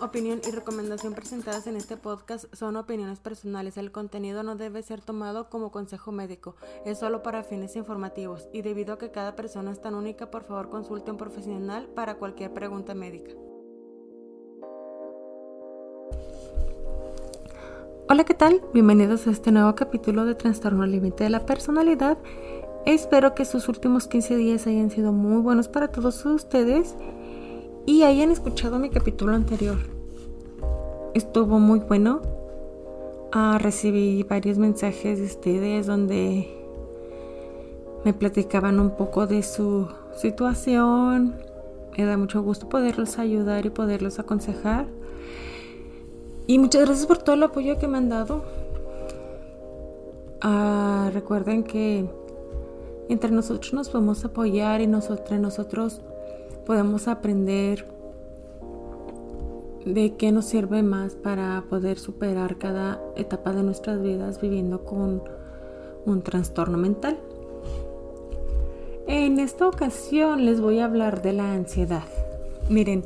Opinión y recomendación presentadas en este podcast son opiniones personales. El contenido no debe ser tomado como consejo médico, es solo para fines informativos y debido a que cada persona es tan única, por favor consulte un profesional para cualquier pregunta médica. Hola, ¿qué tal? Bienvenidos a este nuevo capítulo de Trastorno Límite de la Personalidad. Espero que sus últimos 15 días hayan sido muy buenos para todos ustedes y hayan escuchado mi capítulo anterior. Estuvo muy bueno. Ah, recibí varios mensajes de ustedes donde me platicaban un poco de su situación. Me da mucho gusto poderlos ayudar y poderlos aconsejar. Y muchas gracias por todo el apoyo que me han dado. Ah, recuerden que entre nosotros nos podemos apoyar y nosotros, nosotros podemos aprender de qué nos sirve más para poder superar cada etapa de nuestras vidas viviendo con un trastorno mental. En esta ocasión les voy a hablar de la ansiedad. Miren,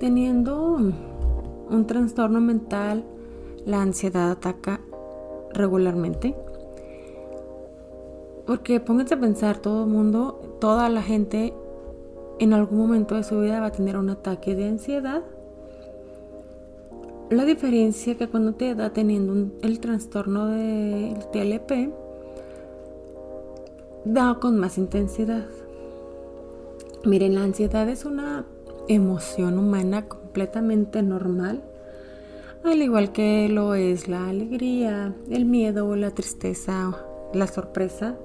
teniendo un trastorno mental, la ansiedad ataca regularmente. Porque pónganse a pensar, todo el mundo, toda la gente en algún momento de su vida va a tener un ataque de ansiedad. La diferencia que cuando te da teniendo el trastorno del TLP, da con más intensidad. Miren, la ansiedad es una emoción humana completamente normal, al igual que lo es la alegría, el miedo, la tristeza, la sorpresa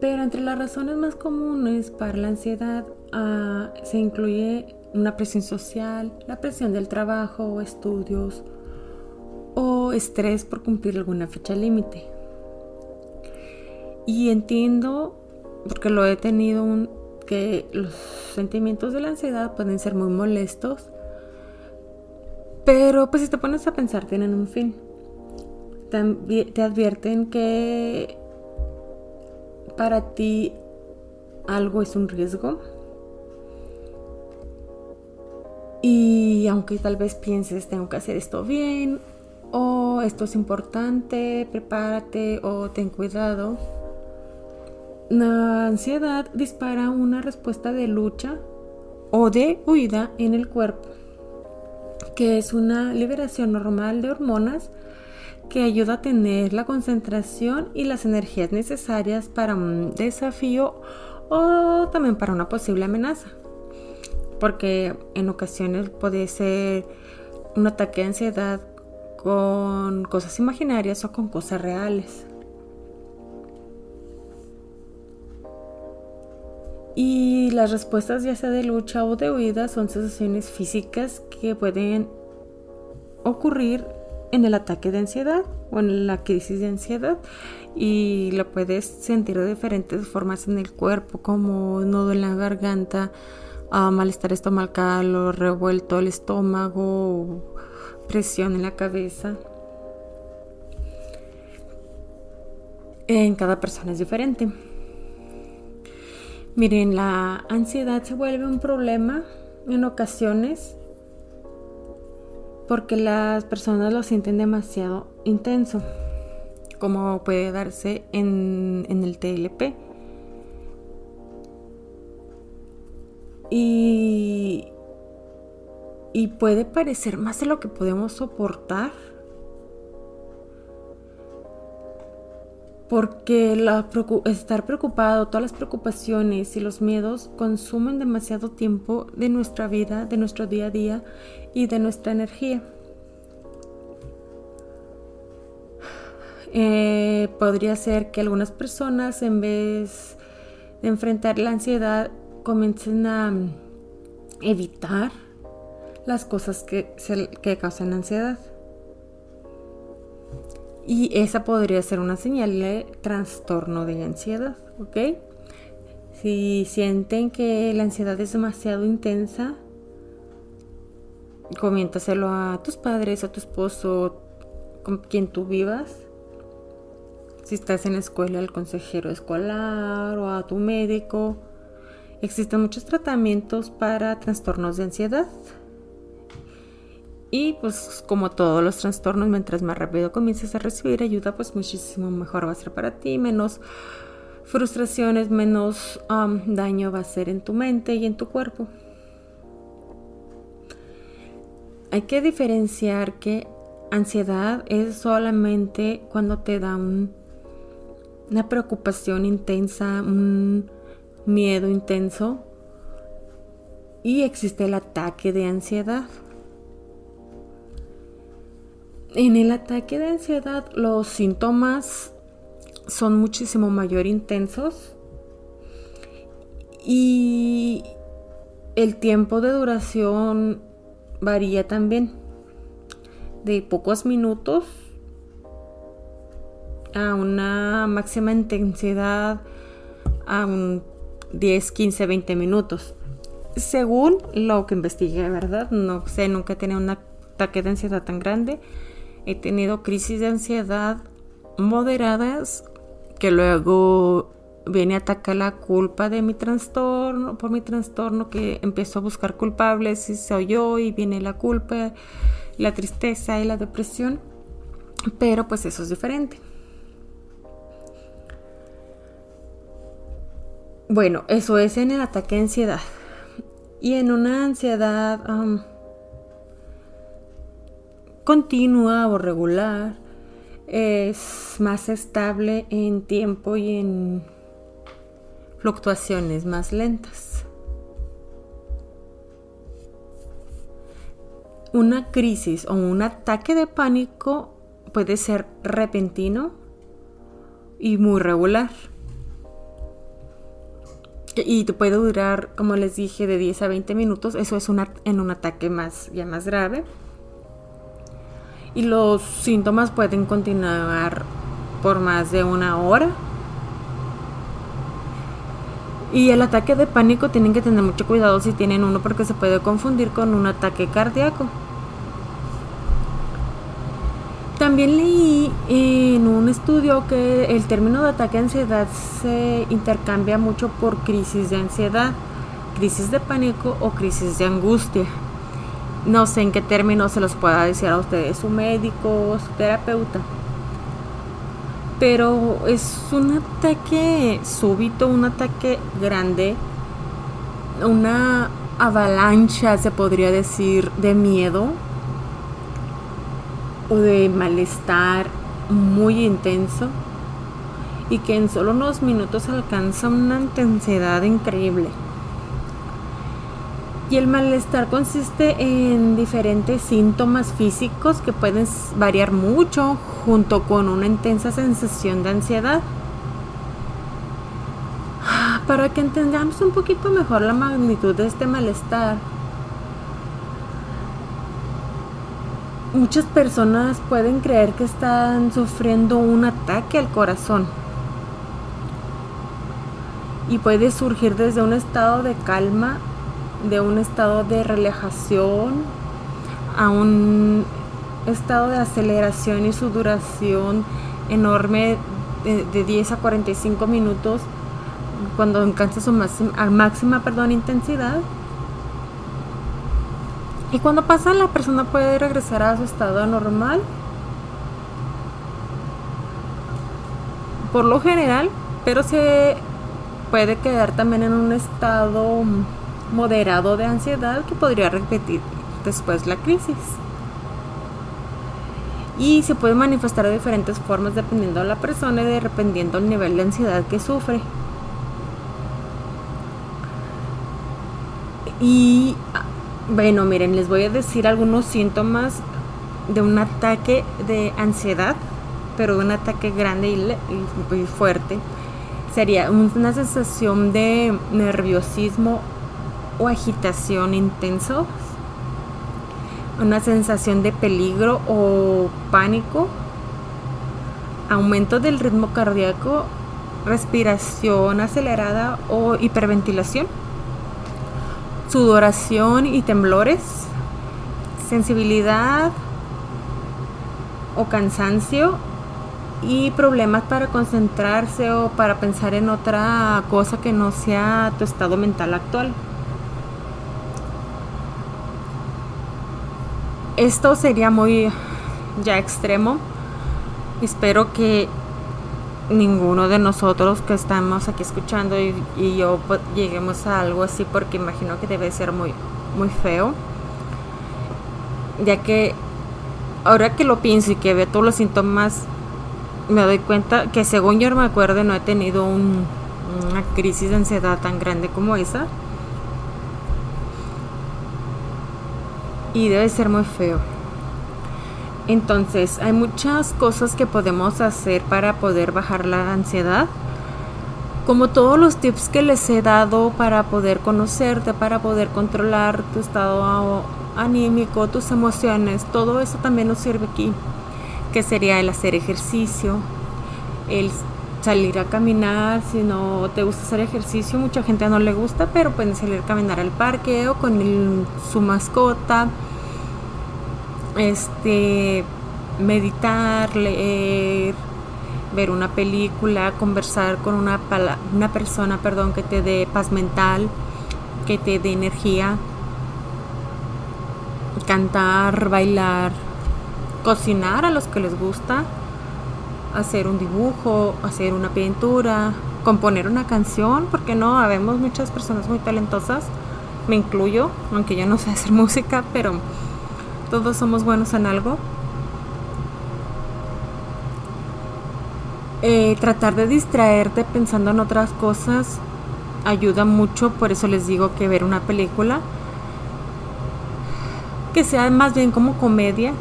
Pero entre las razones más comunes para la ansiedad ah, se incluye una presión social, la presión del trabajo o estudios o estrés por cumplir alguna fecha límite. Y entiendo, porque lo he tenido, que los sentimientos de la ansiedad pueden ser muy molestos, pero pues si te pones a pensar tienen un fin. te advierten que para ti algo es un riesgo. Y aunque tal vez pienses, tengo que hacer esto bien, o esto es importante, prepárate o ten cuidado. La ansiedad dispara una respuesta de lucha o de huida en el cuerpo, que es una liberación normal de hormonas que ayuda a tener la concentración y las energías necesarias para un desafío o también para una posible amenaza. Porque en ocasiones puede ser un ataque de ansiedad con cosas imaginarias o con cosas reales. Y las respuestas ya sea de lucha o de huida son sensaciones físicas que pueden ocurrir en el ataque de ansiedad o en la crisis de ansiedad y lo puedes sentir de diferentes formas en el cuerpo como nudo en la garganta, uh, malestar estomacal o revuelto el estómago, presión en la cabeza. En cada persona es diferente. Miren, la ansiedad se vuelve un problema en ocasiones porque las personas lo sienten demasiado intenso, como puede darse en, el TLP. Y, y puede parecer más de lo que podemos soportar. Porque estar preocupado, todas las preocupaciones y los miedos consumen demasiado tiempo de nuestra vida, de nuestro día a día y de nuestra energía. Eh, podría ser que algunas personas en vez de enfrentar la ansiedad comiencen a mm, evitar las cosas que, que causan ansiedad. Y esa podría ser una señal de trastorno de ansiedad, ¿ok? Si sienten que la ansiedad es demasiado intensa, coméntaselo a tus padres, a tu esposo, con quien tú vivas. Si estás en la escuela, al consejero escolar o a tu médico. Existen muchos tratamientos para trastornos de ansiedad. Y pues como todos los trastornos, mientras más rápido comiences a recibir ayuda, pues muchísimo mejor va a ser para ti, menos frustraciones, menos daño va a ser en tu mente y en tu cuerpo. Hay que diferenciar que ansiedad es solamente cuando te da una preocupación intensa, un miedo intenso y existe el ataque de ansiedad. En el ataque de ansiedad los síntomas son muchísimo mayor intensos y el tiempo de duración varía también de pocos minutos a una máxima intensidad a un 10, 15, 20 minutos. Según lo que investigué, ¿verdad? No sé, nunca he tenido un ataque de ansiedad tan grande. He tenido crisis de ansiedad moderadas que luego viene a atacar la culpa de mi trastorno, por mi trastorno, que empezó a buscar culpables y se oyó y viene la culpa, la tristeza y la depresión. Pero pues eso es diferente. Bueno, eso es en el ataque de ansiedad. Y en una ansiedad continua o regular, es más estable en tiempo y en fluctuaciones más lentas. Una crisis o un ataque de pánico puede ser repentino y muy regular. Y puede durar, como les dije, de 10 a 20 minutos. Eso es en un ataque más, ya más grave y los síntomas pueden continuar por más de una hora. Y el ataque de pánico tienen que tener mucho cuidado si tienen uno porque se puede confundir con un ataque cardíaco. También leí en un estudio que el término de ataque de ansiedad se intercambia mucho por crisis de ansiedad, crisis de pánico o crisis de angustia no sé en qué términos se los pueda decir a ustedes, su médico, su terapeuta. Pero es un ataque súbito, un ataque grande, una avalancha, se podría decir, de miedo o de malestar muy intenso y que en solo unos minutos alcanza una intensidad increíble. Y el malestar consiste en diferentes síntomas físicos que pueden variar mucho junto con una intensa sensación de ansiedad. Para que entendamos un poquito mejor la magnitud de este malestar, muchas personas pueden creer que están sufriendo un ataque al corazón y puede surgir desde un estado de calma de un estado de relajación a un estado de aceleración y su duración enorme de, 10 a 45 minutos cuando alcanza su máxima, máxima perdón, intensidad. Y cuando pasa la persona puede regresar a su estado normal. Por lo general, pero se puede quedar también en un estado moderado de ansiedad que podría repetir después la crisis. Y se puede manifestar de diferentes formas dependiendo de la persona y dependiendo del nivel de ansiedad que sufre. Y bueno, miren, les voy a decir algunos síntomas de un ataque de ansiedad, pero de un ataque grande y, y fuerte. Sería una sensación de nerviosismo o agitación intenso, una sensación de peligro o pánico, aumento del ritmo cardíaco, respiración acelerada o hiperventilación, sudoración y temblores, sensibilidad o cansancio y problemas para concentrarse o para pensar en otra cosa que no sea tu estado mental actual. Esto sería muy ya extremo. Espero que ninguno de nosotros que estamos aquí escuchando y, yo pues, lleguemos a algo así porque imagino que debe ser muy muy feo ya que ahora que lo pienso y que veo todos los síntomas me doy cuenta que según yo me acuerdo no he tenido una crisis de ansiedad tan grande como esa y debe ser muy feo. Entonces hay muchas cosas que podemos hacer para poder bajar la ansiedad como todos los tips que les he dado para poder conocerte, para poder controlar tu estado anímico, tus emociones, todo eso también nos sirve aquí, que sería el hacer ejercicio, el salir a caminar, si no te gusta hacer ejercicio, mucha gente no le gusta, pero pueden salir a caminar al parque o con su mascota, este, meditar, leer, ver una película, conversar con una, una persona, perdón, que te dé paz mental, que te dé energía, cantar, bailar, cocinar a los que les gusta, hacer un dibujo, hacer una pintura, componer una canción, porque no, habemos muchas personas muy talentosas, me incluyo, aunque yo no sé hacer música, pero todos somos buenos en algo. Eh, tratar de distraerte pensando en otras cosas ayuda mucho, por eso les digo que ver una película que sea más bien como comedia,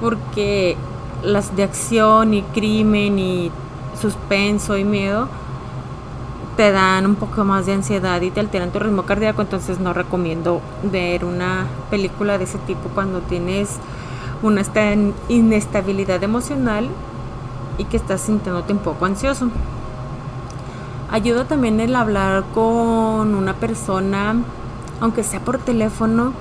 porque las de acción y crimen y suspenso y miedo te dan un poco más de ansiedad y te alteran tu ritmo cardíaco, entonces no recomiendo ver una película de ese tipo cuando tienes una inestabilidad emocional y que estás sintiéndote un poco ansioso. Ayuda también el hablar con una persona, aunque sea por teléfono.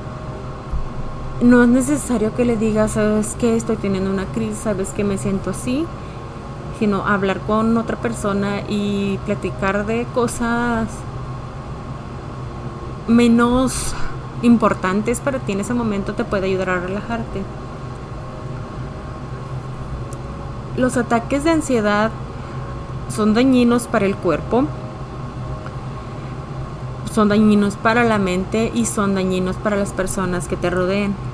No es necesario que le digas, sabes que estoy teniendo una crisis, sabes que me siento así, sino hablar con otra persona y platicar de cosas menos importantes para ti en ese momento te puede ayudar a relajarte. Los ataques de ansiedad son dañinos para el cuerpo, son dañinos para la mente y son dañinos para las personas que te rodeen.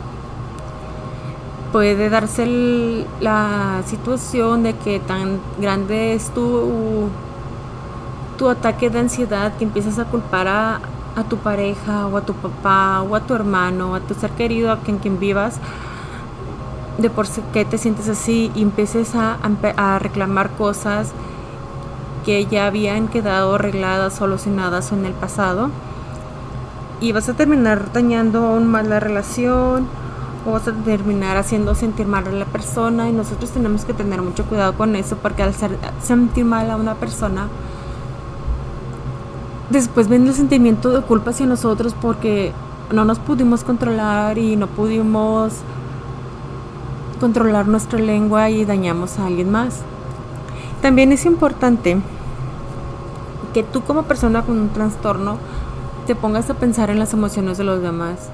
Puede darse la situación de que tan grande es tu, tu ataque de ansiedad que empiezas a culpar a, tu pareja o a tu papá o a tu hermano o a tu ser querido a quien, quien vivas de por qué te sientes así y empieces a, a reclamar cosas que ya habían quedado arregladas, solucionadas en el pasado y vas a terminar dañando aún más la relación vas a terminar haciendo sentir mal a la persona y nosotros tenemos que tener mucho cuidado con eso porque al sentir mal a una persona después viene el sentimiento de culpa hacia nosotros porque no nos pudimos controlar y no pudimos controlar nuestra lengua y dañamos a alguien más. También es importante que tú como persona con un trastorno te pongas a pensar en las emociones de los demás.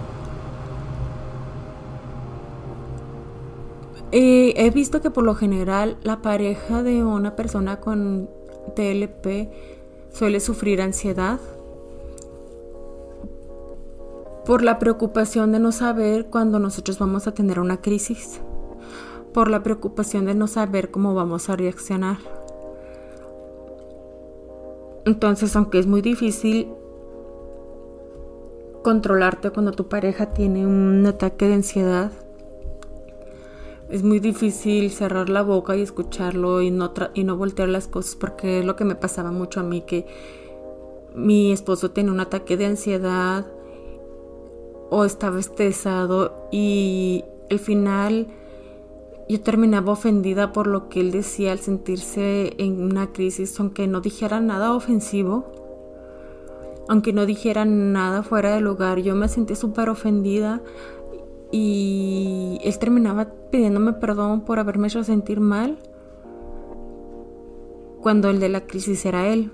He visto que por lo general la pareja de una persona con TLP suele sufrir ansiedad por la preocupación de no saber cuándo nosotros vamos a tener una crisis por la preocupación de no saber cómo vamos a reaccionar. Entonces, aunque es muy difícil controlarte cuando tu pareja tiene un ataque de ansiedad, es muy difícil cerrar la boca y escucharlo y no, y no voltear las cosas porque es lo que me pasaba mucho a mí, que mi esposo tenía un ataque de ansiedad o estaba estresado y al final yo terminaba ofendida por lo que él decía al sentirse en una crisis, aunque no dijera nada ofensivo, aunque no dijera nada fuera de lugar, yo me sentí súper ofendida y él terminaba pidiéndome perdón por haberme hecho sentir mal, cuando el de la crisis era él.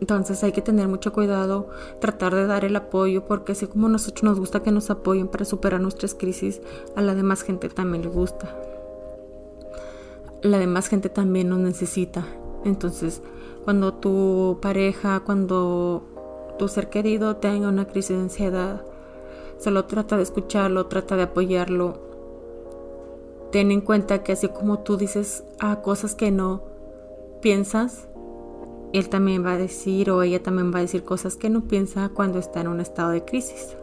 Entonces hay que tener mucho cuidado, tratar de dar el apoyo, porque así como nosotros nos gusta que nos apoyen para superar nuestras crisis, a la demás gente también le gusta. La demás gente también nos necesita. Entonces, cuando tu pareja, cuando tu ser querido tenga una crisis de ansiedad, solo trata de escucharlo, trata de apoyarlo. Ten en cuenta que así como tú dices a cosas que no piensas, él también va a decir o ella también va a decir cosas que no piensa cuando está en un estado de crisis,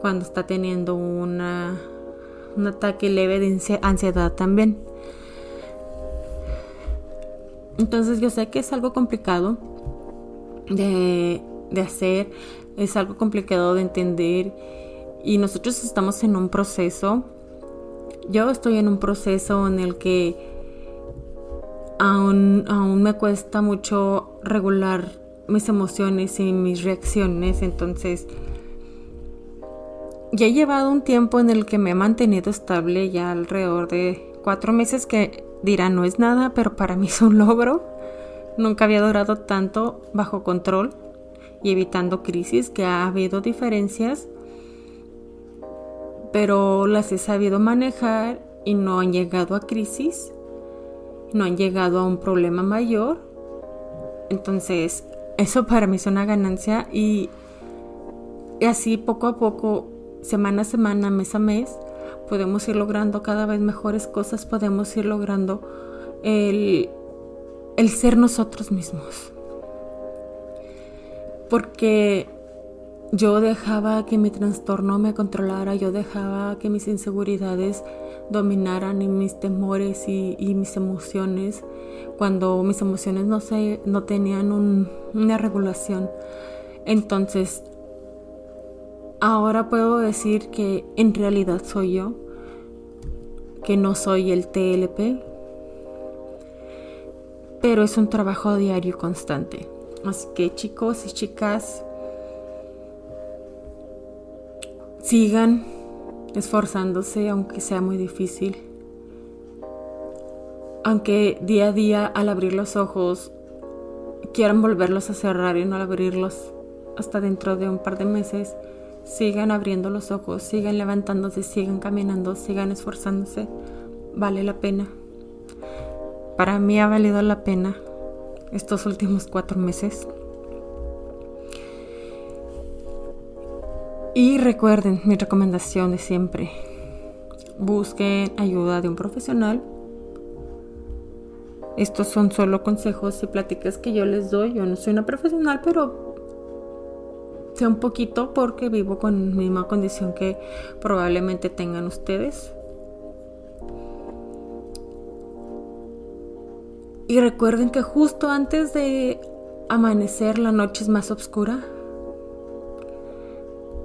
cuando está teniendo una, un ataque leve de ansiedad también. Entonces yo sé que es algo complicado de hacer, es algo complicado de entender y nosotros estamos en un proceso. Yo estoy en un proceso en el que aún, aún me cuesta mucho regular mis emociones y mis reacciones, entonces ya he llevado un tiempo en el que me he mantenido estable ya alrededor de cuatro meses que dirán no es nada, pero para mí es un logro. Nunca había durado tanto bajo control y evitando crisis, que ha habido diferencias, pero las he sabido manejar y no han llegado a crisis, no han llegado a un problema mayor. Entonces, eso para mí es una ganancia y, así poco a poco, semana a semana, mes a mes, podemos ir logrando cada vez mejores cosas, podemos ir logrando el, el ser nosotros mismos. Porque yo dejaba que mi trastorno me controlara, yo dejaba que mis inseguridades dominaran y mis temores y, mis emociones, cuando mis emociones no, se, no tenían una regulación. Entonces, ahora puedo decir que en realidad soy yo, que no soy el TLP, pero es un trabajo diario constante. Así que chicos y chicas, sigan esforzándose aunque sea muy difícil. Aunque día a día al abrir los ojos quieran volverlos a cerrar y no abrirlos hasta dentro de un par de meses, sigan abriendo los ojos, sigan levantándose, sigan caminando, sigan esforzándose. Vale la pena. Para mí ha valido la pena estos últimos cuatro meses. Y recuerden mi recomendación de siempre. Busquen ayuda de un profesional. Estos son solo consejos y pláticas que yo les doy. Yo no soy una profesional, pero sé un poquito porque vivo con la misma condición que probablemente tengan ustedes. Y recuerden que justo antes de amanecer la noche es más oscura,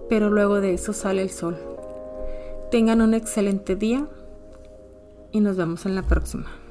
pero luego de eso sale el sol. Tengan un excelente día y nos vemos en la próxima.